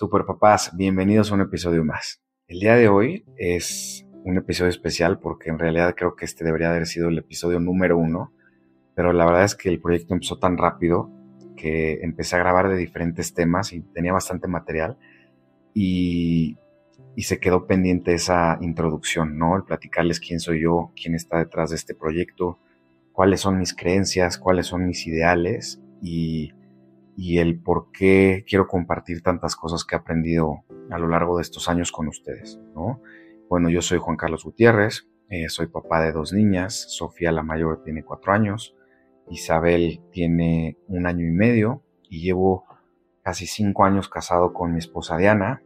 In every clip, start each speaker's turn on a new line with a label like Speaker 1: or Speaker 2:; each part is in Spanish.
Speaker 1: Super papás, bienvenidos a un episodio más. El día de hoy es un episodio especial porque en realidad creo que este debería haber sido el episodio número uno, pero la verdad es que el proyecto empezó tan rápido que empecé a grabar de diferentes temas y tenía bastante material y, y se quedó pendiente esa introducción, ¿no? El platicarles quién soy yo, quién está detrás de este proyecto, cuáles son mis creencias, cuáles son mis ideales y y el por qué quiero compartir tantas cosas que he aprendido a lo largo de estos años con ustedes. ¿no? Bueno, yo soy Juan Carlos Gutiérrez, eh, soy papá de dos niñas, Sofía la mayor tiene cuatro años, Isabel tiene un año y medio y llevo casi cinco años casado con mi esposa Diana.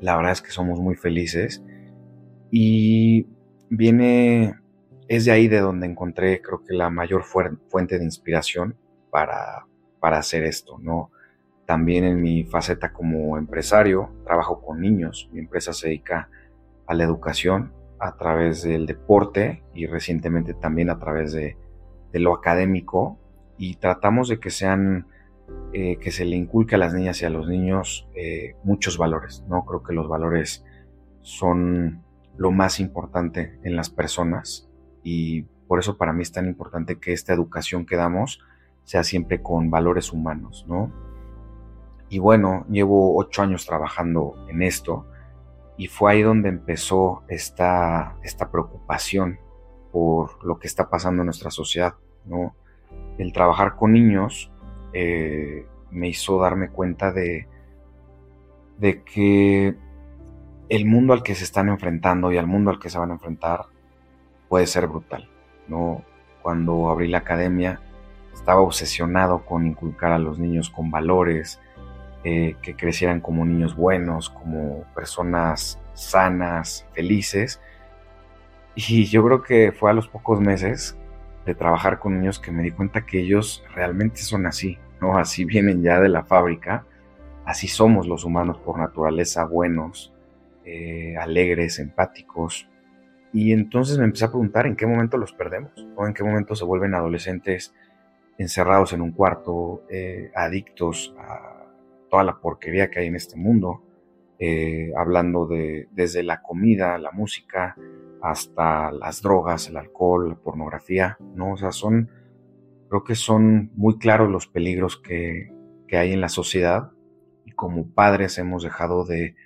Speaker 1: La verdad es que somos muy felices y viene, es de ahí de donde encontré creo que la mayor fuente de inspiración para para hacer esto, ¿no? También en mi faceta como empresario, trabajo con niños. Mi empresa se dedica a la educación a través del deporte y recientemente también a través de, lo académico y tratamos de que sean, eh, que se le inculque a las niñas y a los niños eh, muchos valores, ¿no? Creo que los valores son lo más importante en las personas y por eso para mí es tan importante que esta educación que damos sea siempre con valores humanos, ¿no? Y bueno, llevo ocho años trabajando en esto y fue ahí donde empezó esta, esta preocupación por lo que está pasando en nuestra sociedad, ¿no? El trabajar con niños eh, me hizo darme cuenta de, de que el mundo al que se están enfrentando y al mundo al que se van a enfrentar puede ser brutal, ¿no? Cuando abrí la academia, estaba obsesionado con inculcar a los niños con valores, eh, que crecieran como niños buenos, como personas sanas, felices. Y yo creo que fue a los pocos meses de trabajar con niños que me di cuenta que ellos realmente son así, ¿no? Así vienen ya de la fábrica, así somos los humanos por naturaleza, buenos, eh, alegres, empáticos. Y entonces me empecé a preguntar en qué momento los perdemos, o en qué momento se vuelven adolescentes encerrados en un cuarto, eh, adictos a toda la porquería que hay en este mundo, eh, hablando de desde la comida, la música, hasta las drogas, el alcohol, la pornografía, ¿no? O sea, son, creo que son muy claros los peligros que, que hay en la sociedad y como padres hemos dejado de,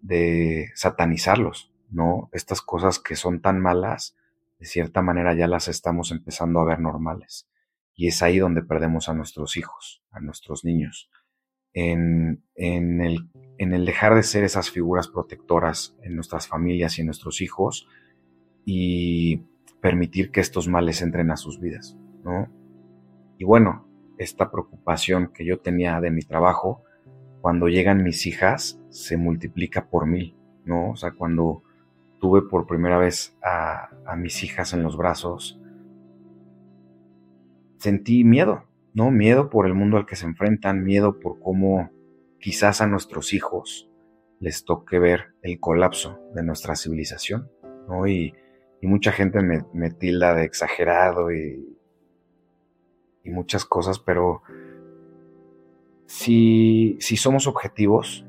Speaker 1: de satanizarlos, ¿no? Estas cosas que son tan malas, de cierta manera ya las estamos empezando a ver normales. Y es ahí donde perdemos a nuestros hijos, a nuestros niños. En, el, en el dejar de ser esas figuras protectoras en nuestras familias y en nuestros hijos y permitir que estos males entren a sus vidas, ¿no? Y bueno, esta preocupación que yo tenía de mi trabajo, cuando llegan mis hijas, se multiplica por mil, ¿no? O sea, cuando tuve por primera vez a, a mis hijas en los brazos, sentí miedo, ¿no? Miedo por el mundo al que se enfrentan, miedo por cómo quizás a nuestros hijos les toque ver el colapso de nuestra civilización, ¿no? Y, mucha gente me, tilda de exagerado y, y muchas cosas, pero si, si somos objetivos,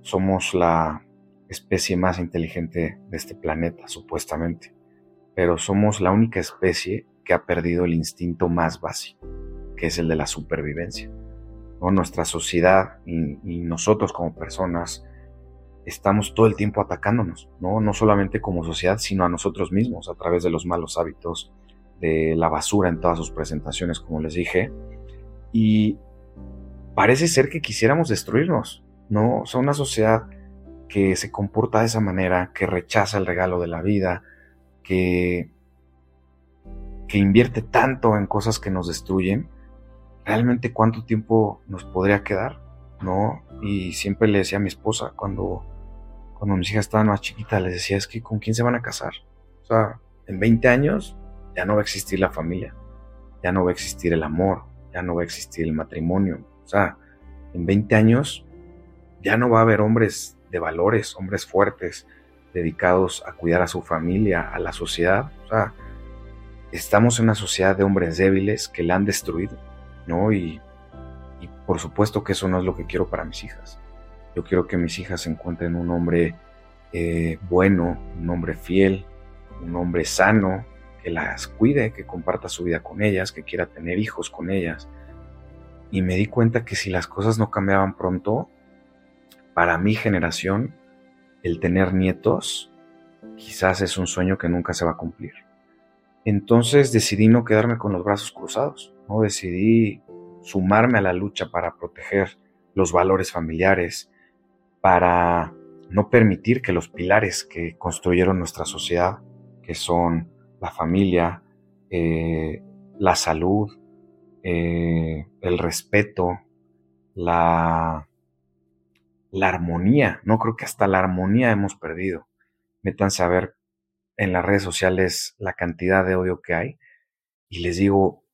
Speaker 1: somos la especie más inteligente de este planeta, supuestamente, pero somos la única especie que ha perdido el instinto más básico, que es el de la supervivencia. ¿no? Nuestra sociedad y, nosotros como personas estamos todo el tiempo atacándonos, ¿no? no solamente como sociedad, sino a nosotros mismos a través de los malos hábitos, de la basura en todas sus presentaciones, como les dije. Y parece ser que quisiéramos destruirnos, ¿no? O una sociedad que se comporta de esa manera, que rechaza el regalo de la vida, que que invierte tanto en cosas que nos destruyen, realmente cuánto tiempo nos podría quedar, ¿no? Y siempre le decía a mi esposa cuando, cuando mis hijas estaban más chiquitas, les decía, es que ¿con quién se van a casar? O sea, en 20 años ya no va a existir la familia, ya no va a existir el amor, ya no va a existir el matrimonio. O sea, en 20 años ya no va a haber hombres de valores, hombres fuertes, dedicados a cuidar a su familia, a la sociedad. O sea, estamos en una sociedad de hombres débiles que la han destruido, ¿no? Y, por supuesto que eso no es lo que quiero para mis hijas. Yo quiero que mis hijas encuentren un hombre eh, bueno, un hombre fiel, un hombre sano, que las cuide, que comparta su vida con ellas, que quiera tener hijos con ellas. Y me di cuenta que si las cosas no cambiaban pronto, para mi generación, el tener nietos quizás es un sueño que nunca se va a cumplir. Entonces decidí no quedarme con los brazos cruzados, ¿no? decidí sumarme a la lucha para proteger los valores familiares, para no permitir que los pilares que construyeron nuestra sociedad, que son la familia, eh, la salud, eh, el respeto, la, la armonía, no creo que hasta la armonía hemos perdido. Métanse a ver en las redes sociales la cantidad de odio que hay y les digo,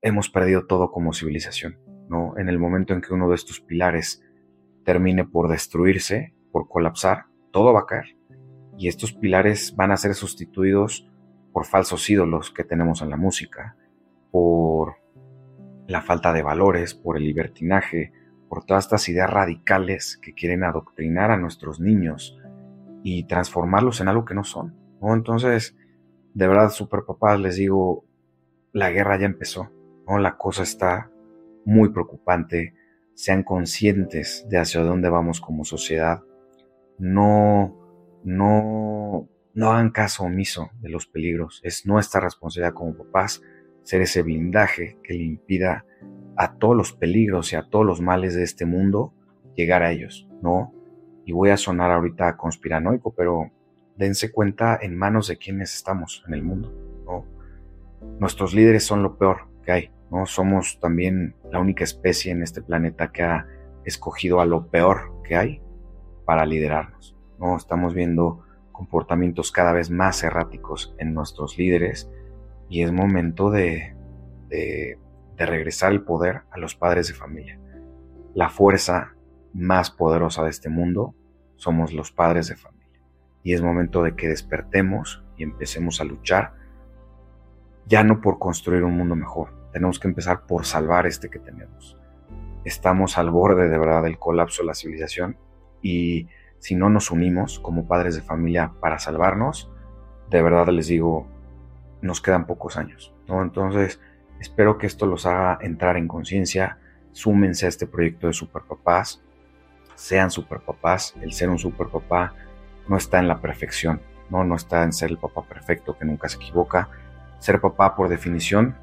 Speaker 1: hemos perdido todo como civilización, ¿no? En el momento en que uno de estos pilares termine por destruirse, por colapsar, todo va a caer. Y estos pilares van a ser sustituidos por falsos ídolos que tenemos en la música, por la falta de valores, por el libertinaje, por todas estas ideas radicales que quieren adoctrinar a nuestros niños y transformarlos en algo que no son. ¿no? Entonces, de verdad, super papás, les digo, la guerra ya empezó, ¿no? la cosa está muy preocupante, sean conscientes de hacia dónde vamos como sociedad, no, no, no hagan caso omiso de los peligros, es nuestra responsabilidad como papás ser ese blindaje que le impida a todos los peligros y a todos los males de este mundo llegar a ellos, ¿no? Y voy a sonar ahorita conspiranoico, pero dense cuenta en manos de quienes estamos en el mundo, ¿no? Nuestros líderes son lo peor que hay, ¿no? Somos también la única especie en este planeta que ha escogido a lo peor que hay para liderarnos, ¿no? Estamos viendo comportamientos cada vez más erráticos en nuestros líderes y es momento de, de, de regresar el poder a los padres de familia. La fuerza más poderosa de este mundo somos los padres de familia. Y es momento de que despertemos y empecemos a luchar, ya no por construir un mundo mejor, tenemos que empezar por salvar este que tenemos. Estamos al borde de verdad del colapso de la civilización y si no nos unimos como padres de familia para salvarnos, de verdad les digo, nos quedan pocos años. Entonces, espero que esto los haga entrar en conciencia, súmense a este proyecto de superpapás, sean superpapás, el ser un superpapá no está en la perfección, ¿no? no está en ser el papá perfecto que nunca se equivoca. Ser papá por definición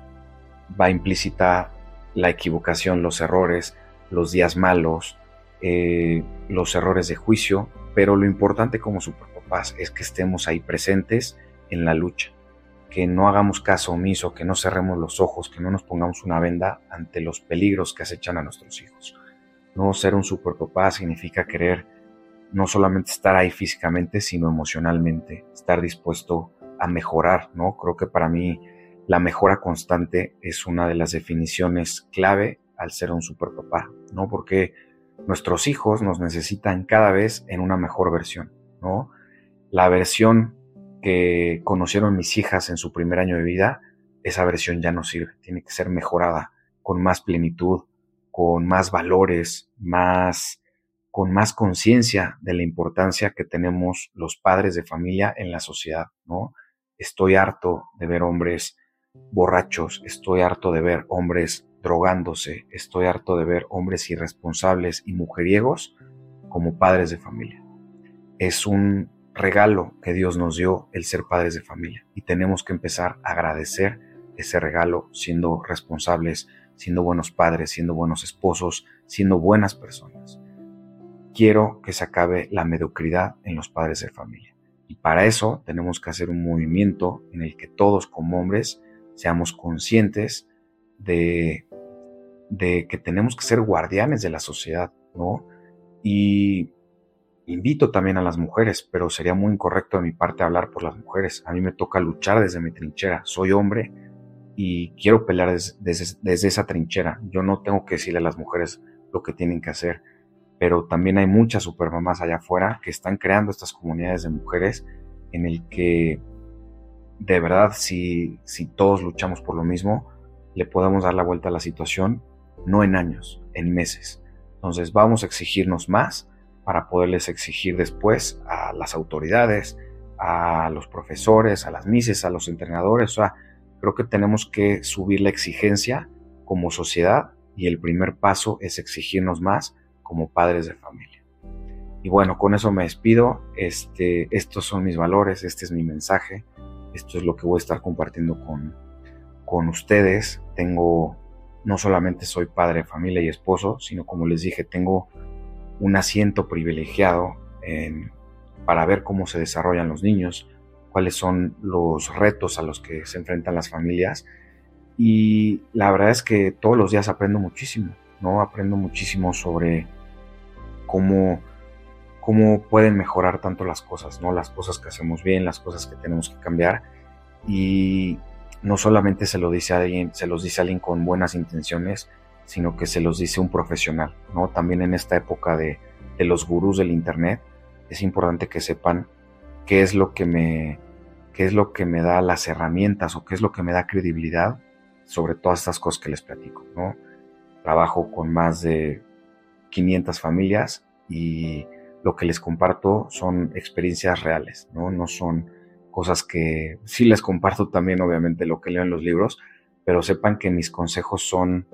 Speaker 1: va implícita la equivocación, los errores, los días malos, eh, los errores de juicio, pero lo importante como superpapás es que estemos ahí presentes en la lucha, que no hagamos caso omiso, que no cerremos los ojos, que no nos pongamos una venda ante los peligros que acechan a nuestros hijos. No ser un superpapá significa querer no solamente estar ahí físicamente, sino emocionalmente, estar dispuesto a mejorar, ¿no? Creo que para mí la mejora constante es una de las definiciones clave al ser un superpapá, ¿no? Porque nuestros hijos nos necesitan cada vez en una mejor versión, ¿no? La versión que conocieron mis hijas en su primer año de vida, esa versión ya no sirve, tiene que ser mejorada con más plenitud, con más valores, más con más conciencia de la importancia que tenemos los padres de familia en la sociedad, ¿no? Estoy harto de ver hombres borrachos, estoy harto de ver hombres drogándose, estoy harto de ver hombres irresponsables y mujeriegos como padres de familia. Es un regalo que Dios nos dio el ser padres de familia y tenemos que empezar a agradecer ese regalo siendo responsables, siendo buenos padres, siendo buenos esposos, siendo buenas personas. Quiero que se acabe la mediocridad en los padres de familia. Y para eso tenemos que hacer un movimiento en el que todos como hombres seamos conscientes de, de que tenemos que ser guardianes de la sociedad, ¿no? Y invito también a las mujeres, pero sería muy incorrecto de mi parte hablar por las mujeres. A mí me toca luchar desde mi trinchera. Soy hombre y quiero pelear desde, esa trinchera. Yo no tengo que decirle a las mujeres lo que tienen que hacer, pero también hay muchas supermamás allá afuera que están creando estas comunidades de mujeres en el que de verdad si, si todos luchamos por lo mismo, le podemos dar la vuelta a la situación, no en años, en meses. Entonces vamos a exigirnos más para poderles exigir después a las autoridades, a los profesores, a las mises, a los entrenadores. O sea, creo que tenemos que subir la exigencia como sociedad y el primer paso es exigirnos más como padres de familia. Y bueno, con eso me despido. Este, estos son mis valores, este es mi mensaje, esto es lo que voy a estar compartiendo con, con ustedes. Tengo, no solamente soy padre de familia y esposo, sino como les dije, tengo un asiento privilegiado para ver cómo se desarrollan los niños, cuáles son los retos a los que se enfrentan las familias. Y la verdad es que todos los días aprendo muchísimo, ¿no? Aprendo muchísimo sobre cómo, cómo pueden mejorar tanto las cosas, ¿no? Las cosas que hacemos bien, las cosas que tenemos que cambiar. Y no solamente se lo dice alguien, se los dice alguien con buenas intenciones, sino que se los dice un profesional, ¿no? También en esta época de, de los gurús del internet, es importante que sepan qué es lo que me qué es lo que me da las herramientas o qué es lo que me da credibilidad sobre todas estas cosas que les platico, ¿no? Trabajo con más de 500 familias y lo que les comparto son experiencias reales, ¿no? No son cosas que sí les comparto también, obviamente, lo que leo en los libros, pero sepan que mis consejos son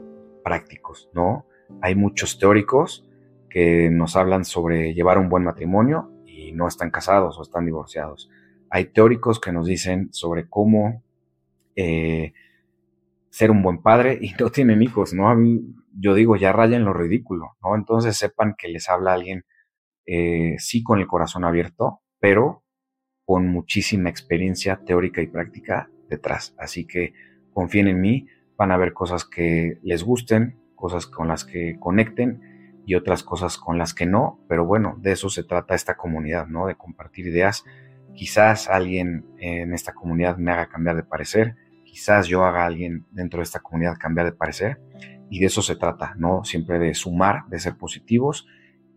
Speaker 1: prácticos, ¿no? Hay muchos teóricos que nos hablan sobre llevar un buen matrimonio y no están casados o están divorciados hay teóricos que nos dicen sobre cómo eh, ser un buen padre y no tienen hijos, ¿no? Yo digo, ya rayan lo ridículo, ¿no? Entonces sepan que les habla alguien, eh, sí con el corazón abierto, pero con muchísima experiencia teórica y práctica detrás. Así que confíen en mí, van a ver cosas que les gusten, cosas con las que conecten y otras cosas con las que no, pero bueno, de eso se trata esta comunidad, ¿no? De compartir ideas Quizás alguien en esta comunidad me haga cambiar de parecer, quizás yo haga a alguien dentro de esta comunidad cambiar de parecer, y de eso se trata, ¿no? Siempre de sumar, de ser positivos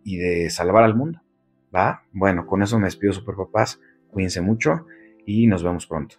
Speaker 1: y de salvar al mundo, ¿va? Bueno, con eso me despido, super papás, cuídense mucho y nos vemos pronto.